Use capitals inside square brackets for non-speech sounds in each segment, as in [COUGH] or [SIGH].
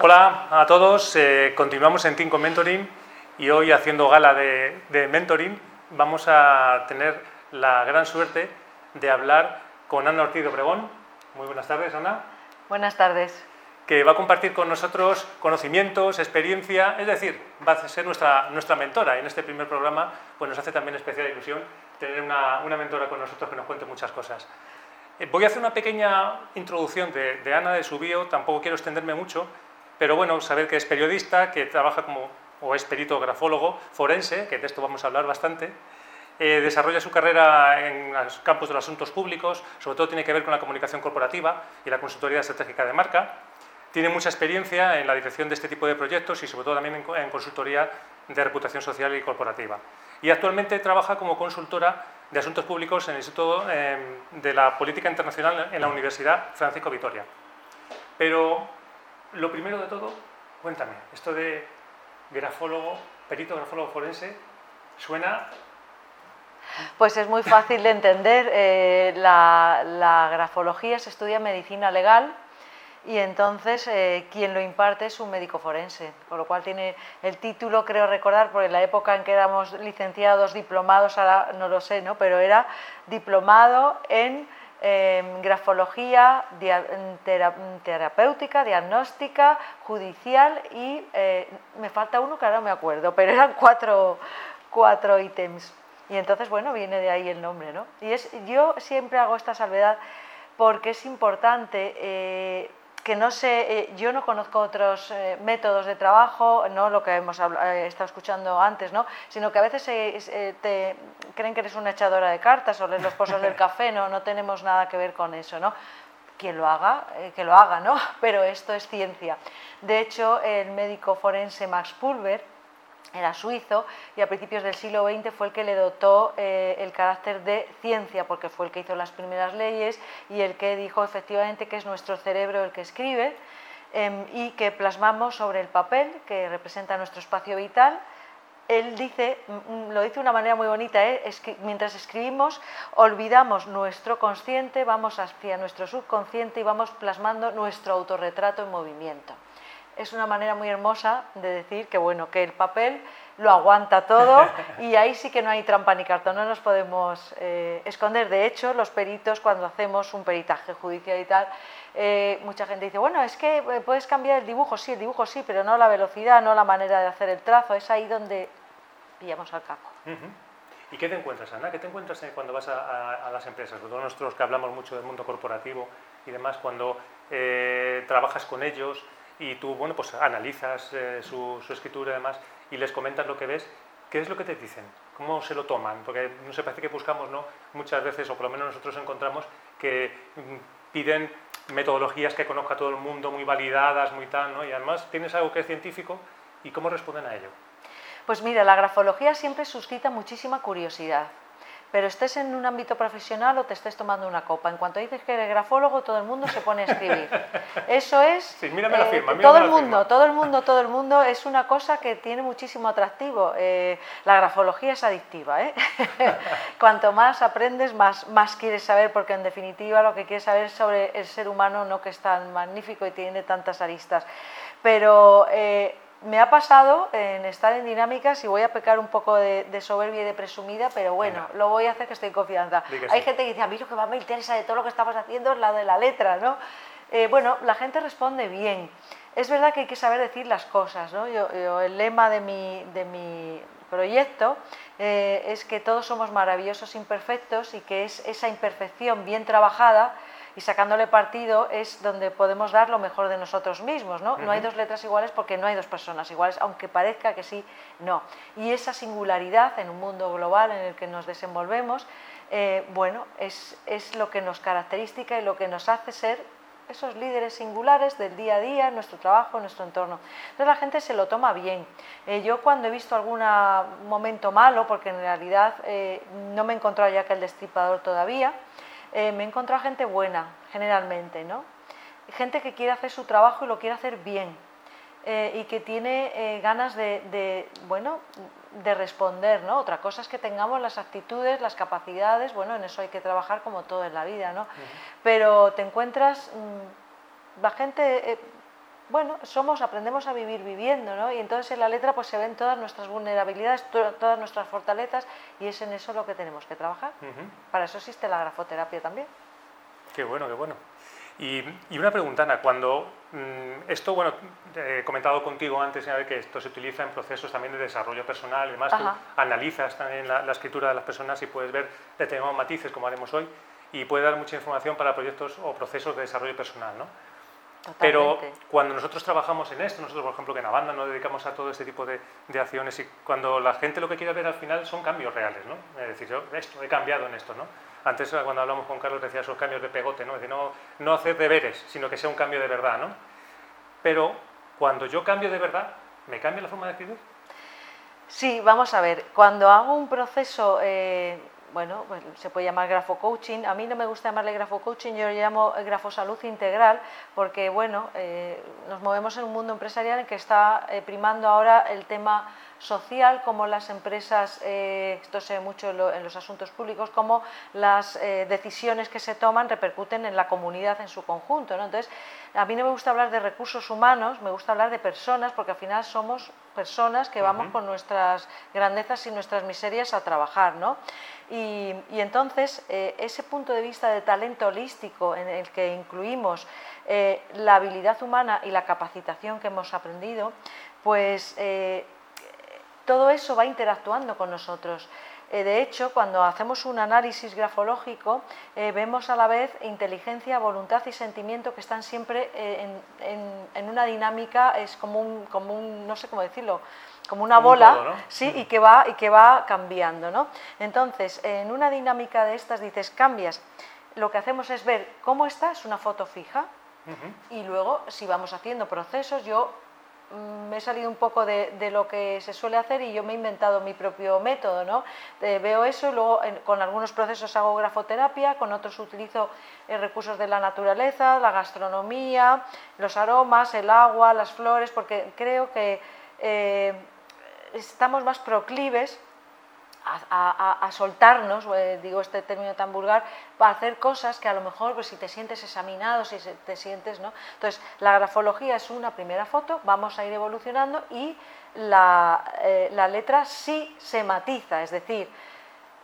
Hola a todos, eh, continuamos en Team con Mentoring y hoy haciendo gala de, de, Mentoring vamos a tener la gran suerte de hablar con Ana Ortiz de Obregón. Muy buenas tardes, Ana. Buenas tardes. Que va a compartir con nosotros conocimientos, experiencia, es decir, va a ser nuestra, nuestra mentora. En este primer programa pues nos hace también especial ilusión tener una, una mentora con nosotros que nos cuente muchas cosas. Eh, voy a hacer una pequeña introducción de, de Ana, de su bio, tampoco quiero extenderme mucho, pero bueno, saber que es periodista, que trabaja como, o es perito grafólogo forense, que de esto vamos a hablar bastante, eh, desarrolla su carrera en los campos de los asuntos públicos, sobre todo tiene que ver con la comunicación corporativa y la consultoría estratégica de marca. Tiene mucha experiencia en la dirección de este tipo de proyectos y sobre todo también en, en consultoría de reputación social y corporativa. Y actualmente trabaja como consultora de asuntos públicos en el Instituto eh, de la Política Internacional en la Universidad Francisco Vitoria. Pero lo primero de todo, cuéntame, esto de grafólogo, perito grafólogo forense, suena... Pues es muy fácil de entender. Eh, la, grafología se estudia medicina legal y entonces eh, quien lo imparte es un médico forense, con lo cual tiene el título, creo recordar, porque en la época en que éramos licenciados, diplomados, ahora no lo sé, ¿no? pero era diplomado en eh, grafología dia, tera, terapéutica, diagnóstica, judicial y eh, me falta uno que ahora no me acuerdo, pero eran cuatro, cuatro ítems. Y entonces, bueno, viene de ahí el nombre, ¿no? Y es, yo siempre hago esta salvedad porque es importante eh, que no sé, eh, yo no conozco otros eh, métodos de trabajo, no lo que hemos eh, estado escuchando antes, ¿no? sino que a veces eh, te creen que eres una echadora de cartas o lees los pozos del [LAUGHS] café, no, no tenemos nada que ver con eso. ¿no? Quien lo haga, que lo haga, ¿no? [LAUGHS] pero esto es ciencia. De hecho, el médico forense Max Pulver, era suizo y a principios del siglo XX fue el que le dotó eh, el carácter de ciencia, porque fue el que hizo las primeras leyes y el que dijo efectivamente que es nuestro cerebro el que escribe eh, y que plasmamos sobre el papel que representa nuestro espacio vital. Él dice, lo dice de una manera muy bonita, ¿eh? es que mientras escribimos olvidamos nuestro consciente, vamos hacia nuestro subconsciente y vamos plasmando nuestro autorretrato en movimiento es una manera muy hermosa de decir que bueno, que el papel lo aguanta todo [LAUGHS] y ahí sí que no hay trampa ni cartón, no nos podemos eh, esconder. De hecho, los peritos cuando hacemos un peritaje judicial y tal, eh, mucha gente dice, bueno, es que eh, puedes cambiar el dibujo, sí, el dibujo sí, pero no la velocidad, no la manera de hacer el trazo, es ahí donde pillamos al capo. Uh -huh. ¿Y qué te encuentras, Ana? ¿Qué te encuentras cuando vas a, a, a las empresas? Sobre todo nosotros que hablamos mucho del mundo corporativo y demás, cuando trabajas con ellos, y tú, bueno, pues analizas eh, su, escritura y demás y les comentas lo que ves, ¿qué es lo que te dicen? ¿Cómo se lo toman? Porque no se parece que buscamos, ¿no? Muchas veces, o por lo menos nosotros encontramos, que mm, piden metodologías que conozca todo el mundo, muy validadas, muy tal, ¿no? Y además tienes algo que es científico, ¿y cómo responden a ello? Pues mira, la grafología siempre suscita muchísima curiosidad pero estés en un ámbito profesional o te estés tomando una copa. En cuanto dices que eres grafólogo, todo el mundo se pone a escribir. [LAUGHS] Eso es... Sí, mírame la firma, eh, todo el mundo, firma. todo el mundo, todo el mundo, es una cosa que tiene muchísimo atractivo. Eh, la grafología es adictiva. ¿eh? [LAUGHS] Cuanto más aprendes, más, más quieres saber, porque en definitiva lo que quieres saber es sobre el ser humano, no que es tan magnífico y tiene tantas aristas. Pero eh, me ha pasado en estar en dinámicas y voy a pecar un poco de, de soberbia y de presumida, pero bueno, Venga. lo voy a hacer que estoy en confianza. Hay gente que dice, a mí lo que más me interesa de todo lo que estabas haciendo es la de la letra, ¿no? Eh, bueno, la gente responde bien. Es verdad que hay que saber decir las cosas, ¿no? Yo, yo, el lema de mi, de mi proyecto eh, es que todos somos maravillosos imperfectos y que es esa imperfección bien trabajada y sacándole partido es donde podemos dar lo mejor de nosotros mismos. ¿no? Uh -huh. no hay dos letras iguales porque no hay dos personas iguales, aunque parezca que sí, no. Y esa singularidad en un mundo global en el que nos desenvolvemos, eh, bueno, es, es lo que nos caracteriza y lo que nos hace ser esos líderes singulares del día a día, nuestro trabajo, nuestro entorno. Entonces la gente se lo toma bien. Eh, yo cuando he visto algún momento malo, porque en realidad eh, no me he encontrado ya que el destripador todavía, eh, me he encontrado gente buena, generalmente, ¿no? Gente que quiere hacer su trabajo y lo quiere hacer bien eh, y que tiene eh, ganas de, de, bueno, de responder, ¿no? Otra cosa es que tengamos las actitudes, las capacidades, bueno, en eso hay que trabajar como todo en la vida, ¿no? Uh -huh. Pero te encuentras, mmm, la gente bueno, somos, aprendemos a vivir viviendo, ¿no? Y entonces en la letra pues se ven todas nuestras vulnerabilidades, todas nuestras fortalezas y es en eso lo que tenemos que trabajar. Para eso existe la grafoterapia también. Qué bueno, qué bueno. Y, una pregunta, Ana, cuando mm, esto, bueno, he comentado contigo antes que esto se utiliza en procesos también de desarrollo personal y demás, tú analizas también la, escritura de las personas y puedes ver determinados matices, como haremos hoy, y puede dar mucha información para proyectos o procesos de desarrollo personal, ¿no? Pero cuando nosotros trabajamos en esto, nosotros por ejemplo que en la banda nos dedicamos a todo este tipo de, de, acciones y cuando la gente lo que quiere ver al final son cambios reales, ¿no? Es decir, yo esto, he cambiado en esto, ¿no? Antes cuando hablamos con Carlos decía esos cambios de pegote, ¿no? Es decir, no, no hacer deberes, sino que sea un cambio de verdad, ¿no? Pero cuando yo cambio de verdad, ¿me cambia la forma de escribir? Sí, vamos a ver, cuando hago un proceso... Eh bueno, pues se puede llamar grafo coaching. A mí no me gusta llamarle grafo coaching, yo lo llamo grafo salud integral, porque bueno, eh, nos movemos en un mundo empresarial en que está eh, primando ahora el tema social, como las empresas, eh, esto se ve mucho en, los asuntos públicos, como las decisiones que se toman repercuten en la comunidad en su conjunto. Entonces, a mí no me gusta hablar de recursos humanos, me gusta hablar de personas, porque al final somos personas que vamos con nuestras grandezas y nuestras miserias a trabajar. ¿no? Y, entonces, eh, ese punto de vista de talento holístico en el que incluimos eh, la habilidad humana y la capacitación que hemos aprendido, pues eh, todo eso va interactuando con nosotros. De hecho, cuando hacemos un análisis grafológico, vemos a la vez inteligencia, voluntad y sentimiento que están siempre en, una dinámica, es como un, como un, no sé cómo decirlo, como una bola, sí, y que va y que va cambiando, ¿no? Entonces, en una dinámica de estas dices, cambias, lo que hacemos es ver cómo está, es una foto fija, y luego si vamos haciendo procesos, yo mm, me he salido un poco de, lo que se suele hacer y yo me he inventado mi propio método, ¿no? veo eso y luego con algunos procesos hago grafoterapia, con otros utilizo eh, recursos de la naturaleza, la gastronomía, los aromas, el agua, las flores, porque creo que eh, estamos más proclives a, soltarnos, eh, digo este término tan vulgar, para hacer cosas que a lo mejor pues, si te sientes examinado, si te sientes... ¿no? Entonces, la grafología es una primera foto, vamos a ir evolucionando y la, eh, la letra sí se matiza, es decir,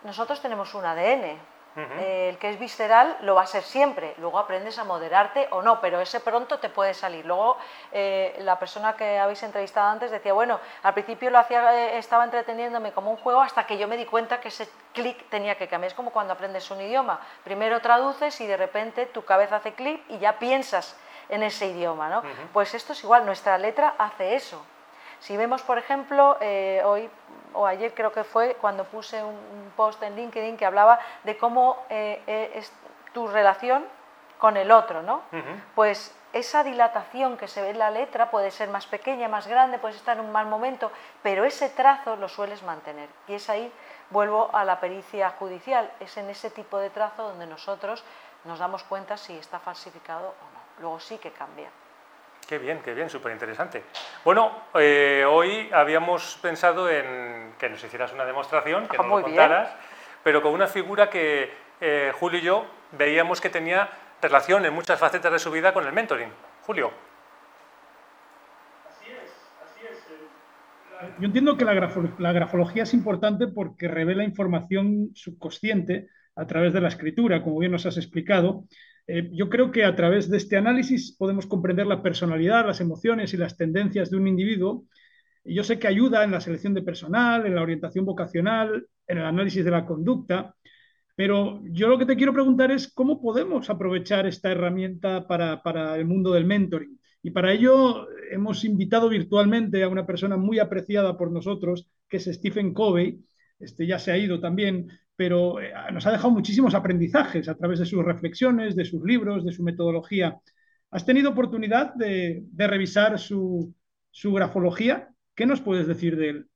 nosotros tenemos un ADN, el que es visceral lo va a ser siempre, luego aprendes a moderarte o no, pero ese pronto te puede salir. Luego eh, la persona que habéis entrevistado antes decía, bueno, al principio lo hacía, eh, estaba entreteniéndome como un juego hasta que yo me di cuenta que ese clic tenía que cambiar. Es como cuando aprendes un idioma, primero traduces y de repente tu cabeza hace clic y ya piensas en ese idioma, ¿no? Pues esto es igual, nuestra letra hace eso. Si vemos, por ejemplo, eh, hoy o ayer creo que fue cuando puse un, post en LinkedIn que hablaba de cómo eh, eh, es tu relación con el otro, ¿no? Pues esa dilatación que se ve en la letra puede ser más pequeña, más grande, puedes estar en un mal momento, pero ese trazo lo sueles mantener. Y es ahí, vuelvo a la pericia judicial, es en ese tipo de trazo donde nosotros nos damos cuenta si está falsificado o no. Luego sí que cambia. Qué bien, qué bien, súper interesante. Bueno, eh, hoy habíamos pensado en que nos hicieras una demostración, que ah, nos lo contaras, pero con una figura que eh, Julio y yo veíamos que tenía relación en muchas facetas de su vida con el mentoring. Julio. Así es, así es. Yo entiendo que la grafología es importante porque revela información subconsciente a través de la escritura, como bien nos has explicado, eh, yo creo que a través de este análisis podemos comprender la personalidad, las emociones y las tendencias de un individuo. Yo sé que ayuda en la selección de personal, en la orientación vocacional, en el análisis de la conducta, pero yo lo que te quiero preguntar es cómo podemos aprovechar esta herramienta para, para el mundo del mentoring. Y para ello hemos invitado virtualmente a una persona muy apreciada por nosotros, que es Stephen Covey. Este ya se ha ido también, pero eh, nos ha dejado muchísimos aprendizajes a través de sus reflexiones, de sus libros, de su metodología. ¿Has tenido oportunidad de, revisar su, su grafología? ¿Qué nos puedes decir de él?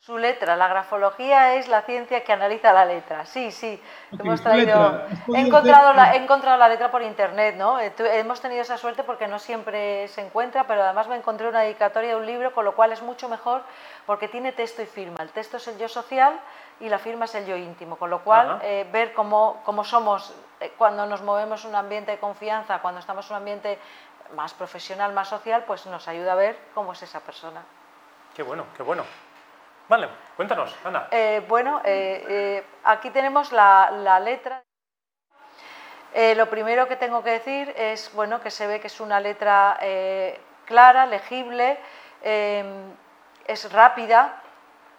Su letra, la grafología es la ciencia que analiza la letra. Sí, sí, hemos traído. He encontrado, la, he encontrado la letra por internet, ¿no? Eh, hemos tenido esa suerte porque no siempre se encuentra, pero además me encontré una dedicatoria de un libro, con lo cual es mucho mejor porque tiene texto y firma. El texto es el yo social y la firma es el yo íntimo, con lo cual eh, ver cómo, cómo somos eh, cuando nos movemos en un ambiente de confianza, cuando estamos en un ambiente más profesional, más social, pues nos ayuda a ver cómo es esa persona. Qué bueno, qué bueno. Vale, cuéntanos, Ana. Eh, bueno, aquí tenemos la, letra. lo primero que tengo que decir es bueno, que se ve que es una letra clara, legible, es rápida,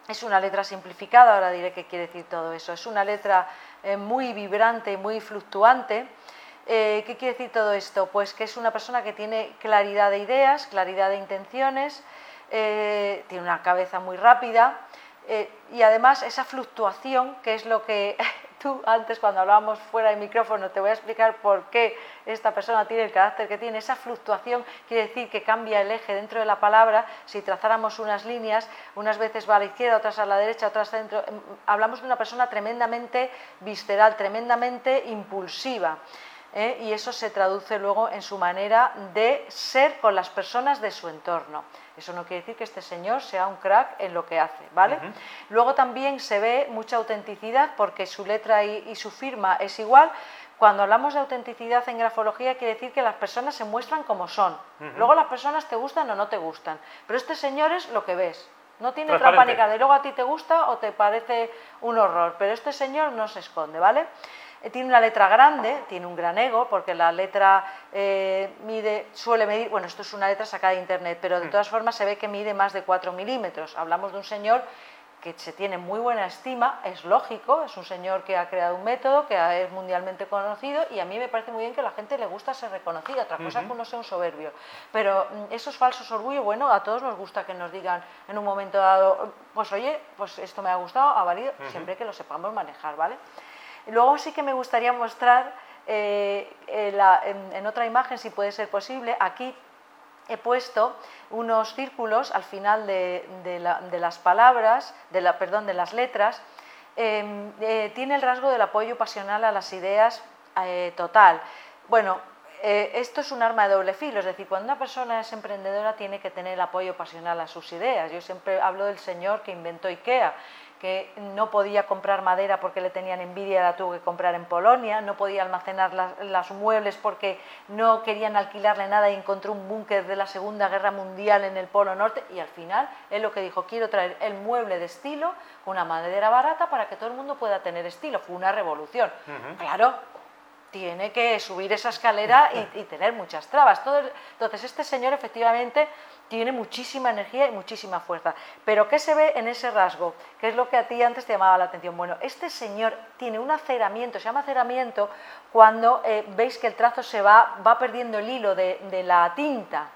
es una letra simplificada, ahora diré qué quiere decir todo eso. Es una letra muy vibrante, muy fluctuante. ¿Qué quiere decir todo esto? Pues que es una persona que tiene claridad de ideas, claridad de intenciones, eh, tiene una cabeza muy rápida eh, y además esa fluctuación, que es lo que [LAUGHS] tú antes cuando hablábamos fuera de micrófono, te voy a explicar por qué esta persona tiene el carácter que tiene, esa fluctuación quiere decir que cambia el eje dentro de la palabra, si trazáramos unas líneas, unas veces va a la izquierda, otras a la derecha, otras dentro, em, hablamos de una persona tremendamente visceral, tremendamente impulsiva. ¿eh? y eso se traduce luego en su manera de ser con las personas de su entorno. Eso no quiere decir que este señor sea un crack en lo que hace, ¿vale? Luego también se ve mucha autenticidad porque su letra y, su firma es igual. Cuando hablamos de autenticidad en grafología quiere decir que las personas se muestran como son. Luego las personas te gustan o no te gustan. Pero este señor es lo que ves. No tiene trampa ni de luego a ti te gusta o te parece un horror. Pero este señor no se esconde, ¿vale? Eh, tiene una letra grande, tiene un gran ego, porque la letra eh, mide, suele medir, bueno, esto es una letra sacada de internet, pero de mm. todas formas se ve que mide más de 4 milímetros. Hablamos de un señor que se tiene muy buena estima, es lógico, es un señor que ha creado un método, que es mundialmente conocido y a mí me parece muy bien que a la gente le gusta ser reconocida, otra cosa es que uno sea un soberbio. Pero mm, esos falsos orgullos, bueno, a todos nos gusta que nos digan en un momento dado, pues oye, pues esto me ha gustado, ha valido, siempre que lo sepamos manejar, ¿vale? Luego sí que me gustaría mostrar eh, en, otra imagen, si puede ser posible, aquí he puesto unos círculos al final de, las palabras, de la, perdón, de las letras. Em, eh, tiene el rasgo del apoyo pasional a las ideas eh, total. Bueno, esto es un arma de doble filo, es decir, cuando una persona es emprendedora tiene que tener el apoyo pasional a sus ideas. Yo siempre hablo del señor que inventó IKEA que no podía comprar madera porque le tenían envidia, la tuvo que comprar en Polonia, no podía almacenar las, muebles porque no querían alquilarle nada y encontró un búnker de la Segunda Guerra Mundial en el Polo Norte y al final él lo que dijo, quiero traer el mueble de estilo, una madera barata para que todo el mundo pueda tener estilo. Fue una revolución. Claro, tiene que subir esa escalera y, tener muchas trabas. entonces, este señor efectivamente tiene muchísima energía y muchísima fuerza. Pero ¿qué se ve en ese rasgo? ¿Qué es lo que a ti antes te llamaba la atención? Bueno, este señor tiene un aceramiento, se llama aceramiento cuando eh, veis que el trazo se va, va perdiendo el hilo de, la tinta.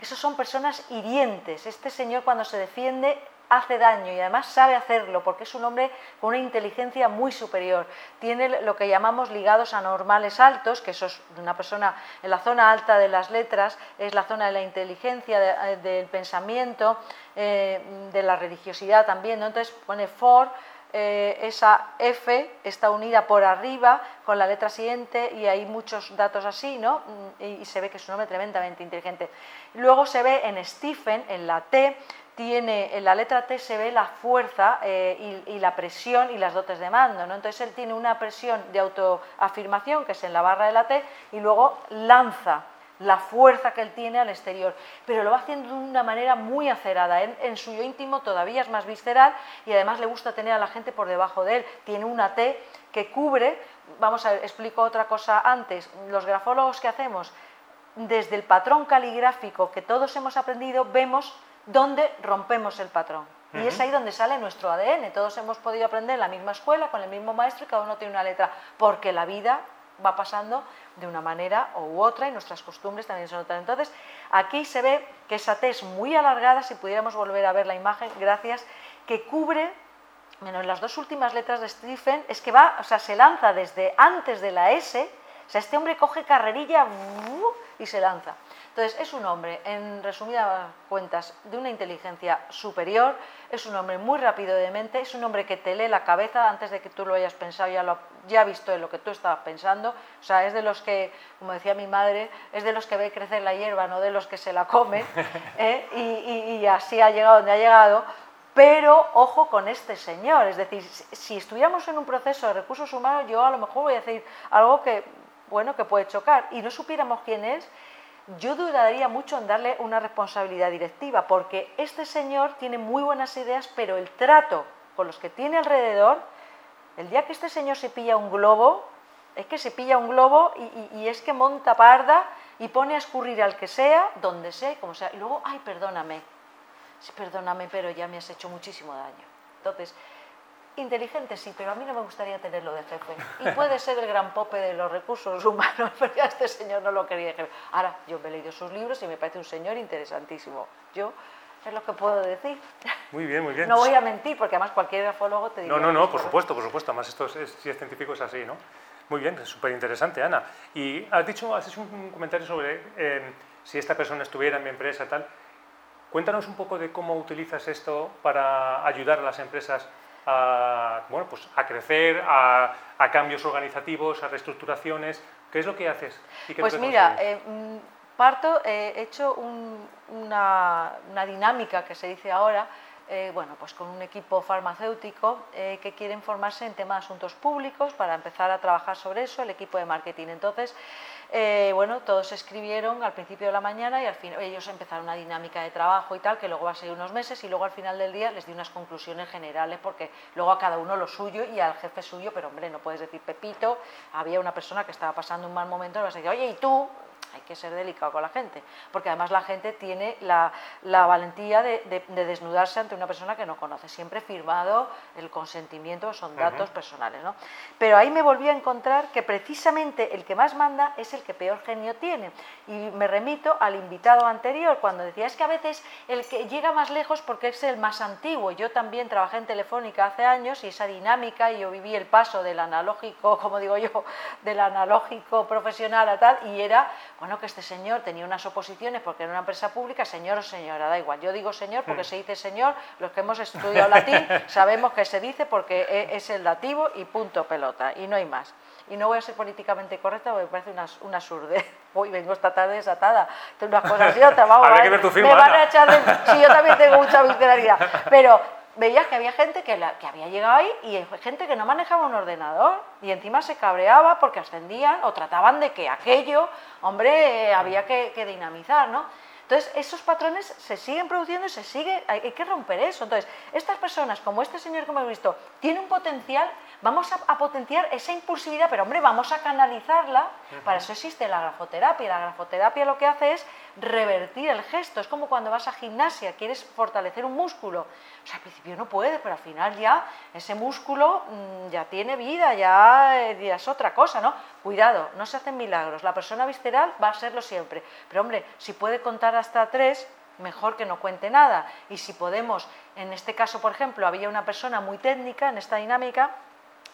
Esos son personas hirientes. Este señor cuando se defiende hace daño y además sabe hacerlo porque es un hombre con una inteligencia muy superior. Tiene lo que llamamos ligados anormales altos, que eso es una persona en la zona alta de las letras, es la zona de la inteligencia, eh, del pensamiento, eh, de la religiosidad también. Entonces pone for, eh, esa F está unida por arriba con la letra siguiente y hay muchos datos así, ¿no? Y, y se ve que es un hombre tremendamente inteligente. Luego se ve en Stephen, en la T, tiene, en la letra T se ve la fuerza eh, y, la presión y las dotes de mando, ¿no? Entonces él tiene una presión de autoafirmación, que es en la barra de la T, y luego lanza la fuerza que él tiene al exterior, pero lo va haciendo de una manera muy acerada, en, en su yo íntimo todavía es más visceral y además le gusta tener a la gente por debajo de él, tiene una T que cubre, vamos a ver, explico otra cosa antes, los grafólogos que hacemos, desde el patrón caligráfico que todos hemos aprendido, vemos donde rompemos el patrón. Y es ahí donde sale nuestro ADN. Todos hemos podido aprender en la misma escuela, con el mismo maestro y cada uno tiene una letra, porque la vida va pasando de una manera u otra y nuestras costumbres también son otras. Entonces, aquí se ve que esa T es muy alargada, si pudiéramos volver a ver la imagen, gracias, que cubre, menos las dos últimas letras de Stephen, es que va, o sea, se lanza desde antes de la S, o sea, este hombre coge carrerilla y se lanza. Entonces, es un hombre, en resumidas cuentas, de una inteligencia superior, es un hombre muy rápido de mente, es un hombre que te lee la cabeza antes de que tú lo hayas pensado, ya, lo, ya ha visto en lo que tú estabas pensando, o sea, es de los que, como decía mi madre, es de los que ve crecer la hierba, no de los que se la come, [LAUGHS] ¿eh? y, así ha llegado donde ha llegado, pero ojo con este señor, es decir, si estuviéramos en un proceso de recursos humanos, yo a lo mejor voy a decir algo que, bueno, que puede chocar, y no supiéramos quién es, yo dudaría mucho en darle una responsabilidad directiva, porque este señor tiene muy buenas ideas, pero el trato con los que tiene alrededor, el día que este señor se pilla un globo, es que se pilla un globo y, es que monta parda y pone a escurrir al que sea, donde sea, como sea, y luego, ay, perdóname, sí, perdóname, pero ya me has hecho muchísimo daño. Entonces, Inteligente sí, pero a mí no me gustaría tenerlo de jefe. Y puede ser el gran pope de los recursos humanos, [LAUGHS] pero ya este señor no lo quería jefe. Ahora, yo me he leído sus libros y me parece un señor interesantísimo. Yo es lo que puedo decir. Muy bien, muy bien. No voy a mentir, porque además cualquier grafólogo te diría... No, no, no, por supuesto, por supuesto. Además, esto es, si es científico es así, ¿no? Muy bien, es súper interesante, Ana. Y has dicho, has hecho un comentario sobre eh, si esta persona estuviera en mi empresa, tal. Cuéntanos un poco de cómo utilizas esto para ayudar a las empresas a, bueno, pues a crecer, a, cambios organizativos, a reestructuraciones. ¿Qué es lo que haces? pues mira, eh, mm, parto, he hecho una, dinámica que se dice ahora, eh, bueno, pues con un equipo farmacéutico eh, que quieren formarse en temas de asuntos públicos para empezar a trabajar sobre eso, el equipo de marketing. Entonces, eh, bueno, todos escribieron al principio de la mañana y al fin ellos empezaron una dinámica de trabajo y tal, que luego va a ser unos meses y luego al final del día les di unas conclusiones generales porque luego a cada uno lo suyo y al jefe suyo, pero hombre, no puedes decir Pepito, había una persona que estaba pasando un mal momento, le vas a decir, oye, ¿y tú? Hay que ser delicado con la gente, porque además la gente tiene la, valentía de, desnudarse ante una persona que no conoce, siempre firmado el consentimiento, son datos personales. ¿no? Pero ahí me volví a encontrar que precisamente el que más manda es el que peor genio tiene. Y me remito al invitado anterior, cuando decía, es que a veces el que llega más lejos porque es el más antiguo. Yo también trabajé en Telefónica hace años y esa dinámica, y yo viví el paso del analógico, como digo yo, del analógico profesional a tal, y era bueno, que este señor tenía unas oposiciones porque era una empresa pública, señor o señora, da igual. Yo digo señor porque hmm. se dice señor, los que hemos estudiado latín [LAUGHS] sabemos que se dice porque e, es el dativo y punto pelota, y no hay más. Y no voy a ser políticamente correcta porque me parece una, una surdez. Hoy [LAUGHS] vengo esta tarde desatada. Tengo unas cosas y otras. Vamos, [LAUGHS] a ver tu firma, me van a echar de... Sí, yo también tengo mucha visceralidad. Pero veías que había gente que, que, había llegado ahí y gente que no manejaba un ordenador y encima se cabreaba porque ascendían o trataban de que aquello, hombre, eh, había que, que, dinamizar, ¿no? Entonces, esos patrones se siguen produciendo y se sigue, hay, hay que romper eso. Entonces, estas personas, como este señor que hemos visto, tiene un potencial vamos a, potenciar esa impulsividad, pero hombre, vamos a canalizarla. Para eso existe la grafoterapia. La grafoterapia lo que hace es revertir el gesto. Es como cuando vas a gimnasia, quieres fortalecer un músculo. O sea, al principio no puedes, pero al final ya ese músculo mm, ya tiene vida, ya, eh, ya, es otra cosa, ¿no? Cuidado, no se hacen milagros. La persona visceral va a serlo siempre. Pero hombre, si puede contar hasta tres, mejor que no cuente nada. Y si podemos, en este caso, por ejemplo, había una persona muy técnica en esta dinámica,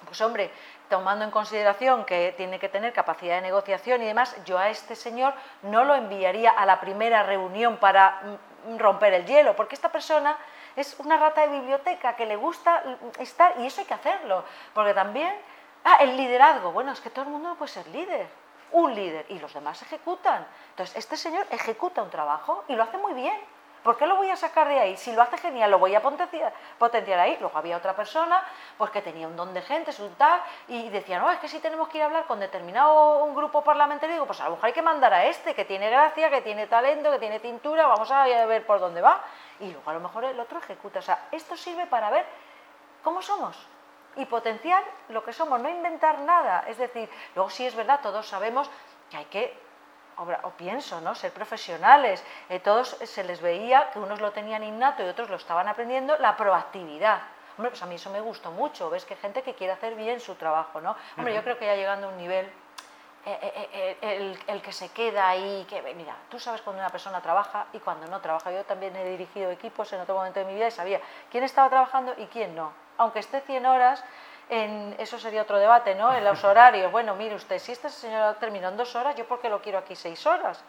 pues hombre, tomando en consideración que tiene que tener capacidad de negociación y demás, yo a este señor no lo enviaría a la primera reunión para mm, romper el hielo, porque esta persona es una rata de biblioteca que le gusta estar y eso hay que hacerlo, porque también, ah, el liderazgo, bueno, es que todo el mundo no puede ser líder, un líder y los demás ejecutan. Entonces, este señor ejecuta un trabajo y lo hace muy bien. ¿Por qué lo voy a sacar de ahí? Si lo hace genial, lo voy a potenciar, ahí. Luego había otra persona pues, que tenía un don de gente, su tal, y decía, no, es que si tenemos que ir a hablar con determinado un grupo parlamentario, digo, pues a lo mejor hay que mandar a este, que tiene gracia, que tiene talento, que tiene tintura, vamos a ver por dónde va. Y luego a lo mejor el otro ejecuta. O sea, esto sirve para ver cómo somos y potenciar lo que somos, no inventar nada. Es decir, luego sí es verdad, todos sabemos que hay que o pienso, ¿no? Ser profesionales. Eh, todos se les veía que unos lo tenían innato y otros lo estaban aprendiendo, la proactividad. Hombre, pues a mí eso me gustó mucho, ves que gente que quiere hacer bien su trabajo, ¿no? Hombre, yo creo que ya llegando a un nivel, eh, eh, el, que se queda ahí, que mira, tú sabes cuando una persona trabaja y cuando no trabaja. Yo también he dirigido equipos en otro momento de mi vida y sabía quién estaba trabajando y quién no. Aunque esté 100 horas, eso sería otro debate, ¿no? En los horarios. Bueno, mire usted, si este señor terminó en dos horas, ¿yo por qué lo quiero aquí seis horas?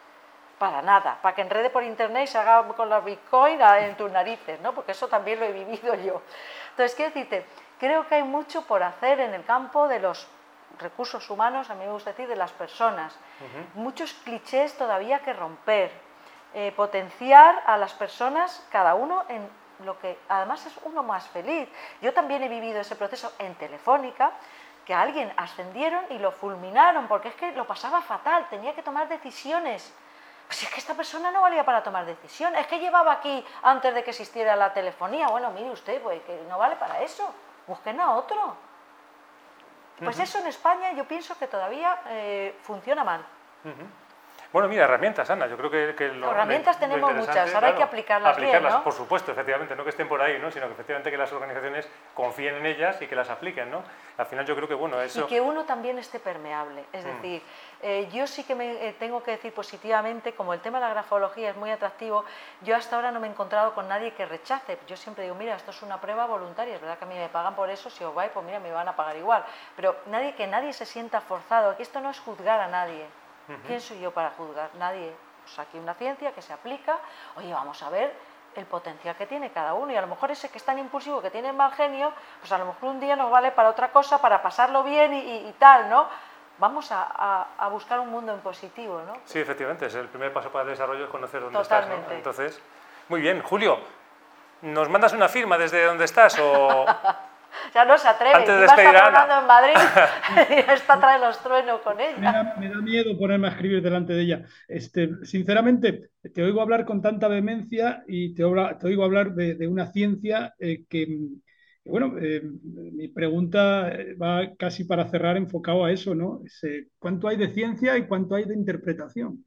Para nada, para que enrede por internet y se haga con la Bitcoin en tus narices, ¿no? Porque eso también lo he vivido yo. Entonces, ¿qué decirte? Creo que hay mucho por hacer en el campo de los recursos humanos, a mí me gusta decir, de las personas. Muchos clichés todavía que romper. Eh, potenciar a las personas, cada uno en lo que además es uno más feliz. Yo también he vivido ese proceso en Telefónica, que a alguien ascendieron y lo fulminaron, porque es que lo pasaba fatal, tenía que tomar decisiones Pues es que esta persona no valía para tomar decisión, es que llevaba aquí antes de que existiera la telefonía. Bueno, mire usted, pues que no vale para eso, busquen a otro. Pues eso en España yo pienso que todavía eh, funciona mal. Bueno, mira, herramientas, Ana, yo creo que... que herramientas tenemos muchas, ahora hay que aplicarlas, aplicarlas bien, ¿no? por supuesto, efectivamente, no que estén por ahí, ¿no? sino que efectivamente que las organizaciones confíen en ellas y que las apliquen, ¿no? Al final yo creo que, bueno, eso... Y que uno también esté permeable, es mm. decir, eh, yo sí que me eh, tengo que decir positivamente, como el tema de la grafología es muy atractivo, yo hasta ahora no me he encontrado con nadie que rechace, yo siempre digo, mira, esto es una prueba voluntaria, es verdad que a mí me pagan por eso, si os vais, pues mira, me van a pagar igual, pero nadie que nadie se sienta forzado, que esto no es juzgar a nadie, ¿Quién soy yo para juzgar? Nadie. Pues aquí una ciencia que se aplica, oye, vamos a ver el potencial que tiene cada uno y a lo mejor ese que es tan impulsivo, que tiene mal genio, pues a lo mejor un día nos vale para otra cosa, para pasarlo bien y, tal, ¿no? Vamos a, buscar un mundo en positivo, ¿no? Sí, efectivamente, es el primer paso para el desarrollo es conocer dónde estás. ¿no? Entonces, muy bien, Julio, ¿nos mandas una firma desde dónde estás o...? [LAUGHS] [LAUGHS] ya no se atreve. Antes de despedir a en Madrid [LAUGHS] [LAUGHS] y está trae los truenos con ella. Me da, miedo ponerme a escribir delante de ella. Este, sinceramente, te oigo hablar con tanta vehemencia y te, te oigo hablar de, una ciencia eh, que, bueno, eh, mi pregunta va casi para cerrar enfocado a eso, ¿no? ¿Cuánto hay de ciencia y cuánto hay de interpretación?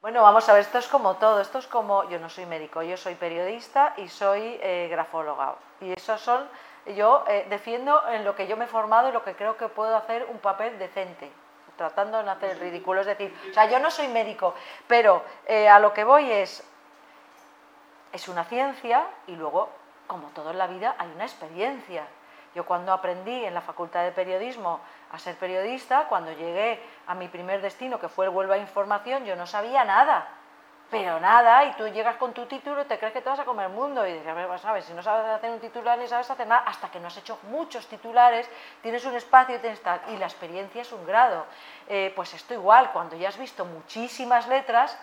Bueno, vamos a ver, esto es como todo, esto es como, yo no soy médico, yo soy periodista y soy eh, grafóloga. Y esos son yo eh, defiendo en lo que yo me he formado y lo que creo que puedo hacer un papel decente, tratando de no hacer ridículo. Es decir, o sea, yo no soy médico, pero eh, a lo que voy es, es una ciencia y luego, como todo en la vida, hay una experiencia. Yo cuando aprendí en la Facultad de Periodismo a ser periodista, cuando llegué a mi primer destino, que fue el Huelva Información, yo no sabía nada pero nada, y tú llegas con tu título te crees que te vas a comer el mundo y dices, pues, sabes, si no sabes hacer un titular ni sabes hacer nada, hasta que no has hecho muchos titulares, tienes un espacio y tienes tal, y la experiencia es un grado. Eh, pues esto igual, cuando ya has visto muchísimas letras,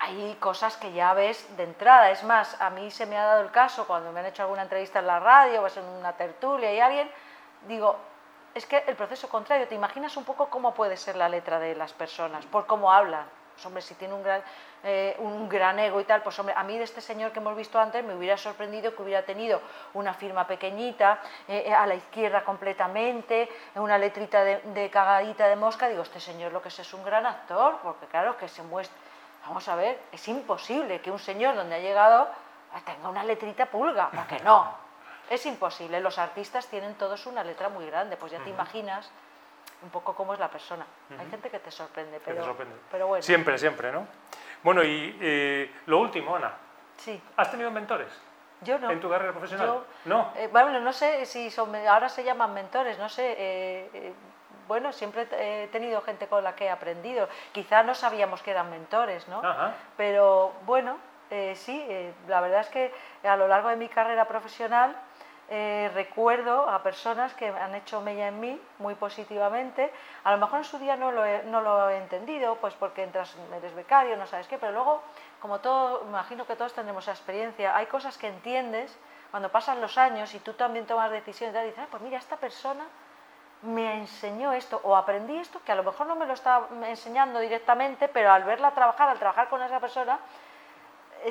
hay cosas que ya ves de entrada. Es más, a mí se me ha dado el caso cuando me han hecho alguna entrevista en la radio o en una tertulia y alguien, digo, es que el proceso contrario, te imaginas un poco cómo puede ser la letra de las personas, por cómo hablan. Pues hombre, si tiene un gran, eh, un gran ego y tal, pues hombre, a mí de este señor que hemos visto antes me hubiera sorprendido que hubiera tenido una firma pequeñita, eh, eh, a la izquierda completamente, una letrita de, cagadita de mosca, digo, este señor lo que es es un gran actor, porque claro, que se muestra, vamos a ver, es imposible que un señor donde ha llegado tenga una letrita pulga, porque no, [LAUGHS] es imposible, los artistas tienen todos una letra muy grande, pues ya te imaginas un poco cómo es la persona. Hay gente que te sorprende, pero, pero bueno. Siempre, siempre, ¿no? Bueno, y eh, lo último, Ana. Sí. ¿Has tenido mentores? Yo no. ¿En tu carrera profesional? no. Eh, bueno, no sé si son, ahora se llaman mentores, no sé. Eh, bueno, siempre he tenido gente con la que he aprendido. Quizá no sabíamos que eran mentores, ¿no? Ajá. Pero bueno, sí, la verdad es que a lo largo de mi carrera profesional eh, recuerdo a personas que han hecho mella en mí muy positivamente. A lo mejor en su día no lo he, no lo he entendido, pues porque entras, eres becario, no sabes qué, pero luego, como todo, imagino que todos tenemos esa experiencia, hay cosas que entiendes cuando pasan los años y tú también tomas decisiones y dices, ah, pues mira, esta persona me enseñó esto o aprendí esto que a lo mejor no me lo estaba enseñando directamente, pero al verla trabajar, al trabajar con esa persona,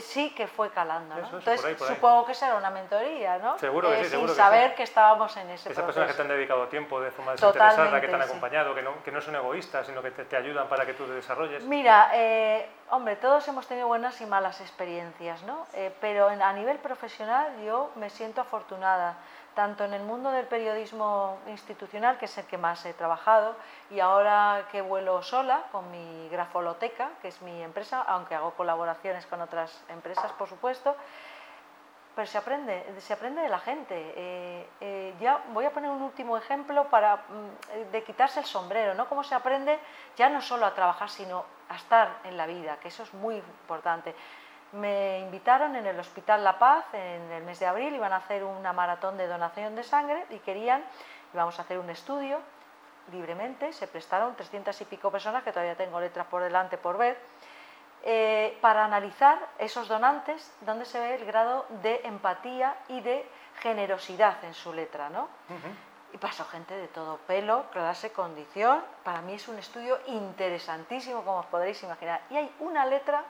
sí que fue calando. ¿no? Entonces, supongo que será una mentoría, ¿no? Seguro que sí, eh, seguro Sin saber que estábamos en ese Esas personas que te han dedicado tiempo de forma desinteresada, que te han acompañado, que, no, que no son egoístas, sino que te, ayudan para que tú te desarrolles. Mira, eh, hombre, todos hemos tenido buenas y malas experiencias, ¿no? pero a nivel profesional yo me siento afortunada tanto en el mundo del periodismo institucional, que es el que más he trabajado, y ahora que vuelo sola con mi grafoloteca, que es mi empresa, aunque hago colaboraciones con otras empresas, por supuesto, pero se aprende, se aprende de la gente. Eh, eh, ya voy a poner un último ejemplo para, mm, de quitarse el sombrero, ¿no? Cómo se aprende ya no solo a trabajar, sino a estar en la vida, que eso es muy importante. Me invitaron en el Hospital La Paz en el mes de abril, iban a hacer una maratón de donación de sangre y querían, íbamos a hacer un estudio libremente, se prestaron 300 y pico personas, que todavía tengo letras por delante por ver, eh, para analizar esos donantes, donde se ve el grado de empatía y de generosidad en su letra. ¿no? Y pasó gente de todo pelo, clase, condición. Para mí es un estudio interesantísimo, como os podréis imaginar. Y hay una letra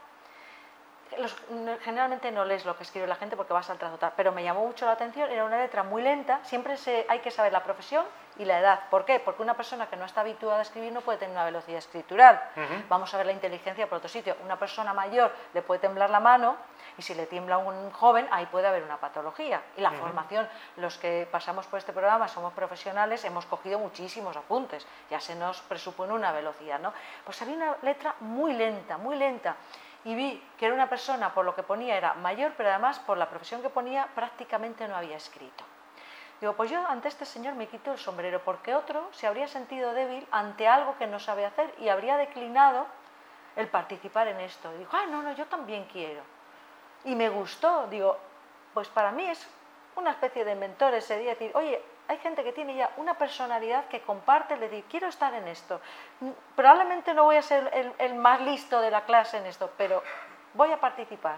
generalmente no lees lo que escribe la gente porque vas al traductor, pero me llamó mucho la atención, era una letra muy lenta, siempre se, hay que saber la profesión y la edad. ¿Por qué? Porque una persona que no está habituada a escribir no puede tener una velocidad escritural. Vamos a ver la inteligencia por otro sitio. Una persona mayor le puede temblar la mano y si le tiembla a un joven, ahí puede haber una patología. Y la formación, los que pasamos por este programa somos profesionales, hemos cogido muchísimos apuntes, ya se nos presupone una velocidad, ¿no? Pues había una letra muy lenta, muy lenta y vi que era una persona, por lo que ponía, era mayor, pero además por la profesión que ponía prácticamente no había escrito. Digo, pues yo ante este señor me quito el sombrero, porque otro se habría sentido débil ante algo que no sabe hacer y habría declinado el participar en esto. Y dijo, ah, no, no, yo también quiero. Y me gustó, digo, pues para mí es una especie de mentor ese día, decir, oye, hay gente que tiene ya una personalidad que comparte, le dice, quiero estar en esto. Probablemente no voy a ser el, más listo de la clase en esto, pero voy a participar.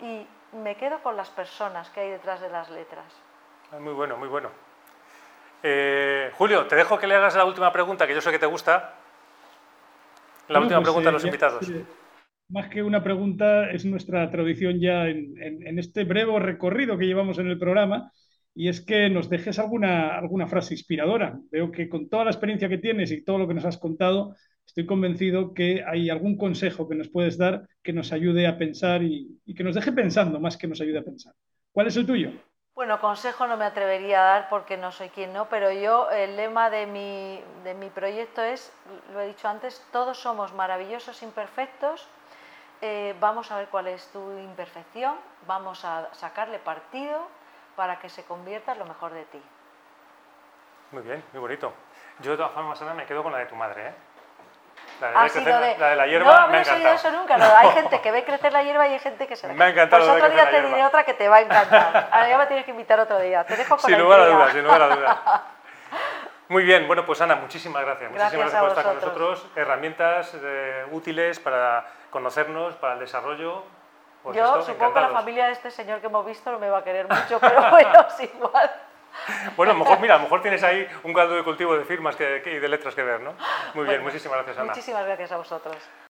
Y me quedo con las personas que hay detrás de las letras. Ah, muy bueno, muy bueno. Eh, Julio, te dejo que le hagas la última pregunta, que yo sé que te gusta. La última pues, pregunta a eh, los invitados. más que una pregunta, es nuestra tradición ya en, este breve recorrido que llevamos en el programa, y es que nos dejes alguna, alguna frase inspiradora. Veo que con toda la experiencia que tienes y todo lo que nos has contado, estoy convencido que hay algún consejo que nos puedes dar que nos ayude a pensar y, que nos deje pensando más que nos ayude a pensar. ¿Cuál es el tuyo? Bueno, consejo no me atrevería a dar porque no soy quien no, pero yo el lema de mi, de mi proyecto es, lo he dicho antes, todos somos maravillosos, imperfectos, eh, vamos a ver cuál es tu imperfección, vamos a sacarle partido para que se convierta en lo mejor de ti. Muy bien, muy bonito. Yo de todas formas, Ana, me quedo con la de tu madre, ¿eh? La de, ha crecer, la de la hierba no me ha encantado. eso nunca. No. Hay [LAUGHS] gente que ve crecer la hierba y hay gente que se Me ha encantado. Pues otro día te diré otra que te va a encantar. Ahora ya me tienes que invitar otro día. Te dejo con sin la lugar a dudas, sin lugar a dudas. [LAUGHS] Muy bien, bueno, pues Ana, muchísimas gracias. muchísimas gracias por estar con nosotros. Herramientas eh, útiles para conocernos, para el desarrollo pues Yo supongo que la familia de este señor que hemos visto no me va a querer mucho, pero [LAUGHS] bueno, es igual. Bueno, a lo mejor, mira, a lo mejor tienes ahí un caldo de cultivo de firmas y de letras que ver, ¿no? Muy bien, muchísimas gracias, Ana. Muchísimas gracias a vosotros.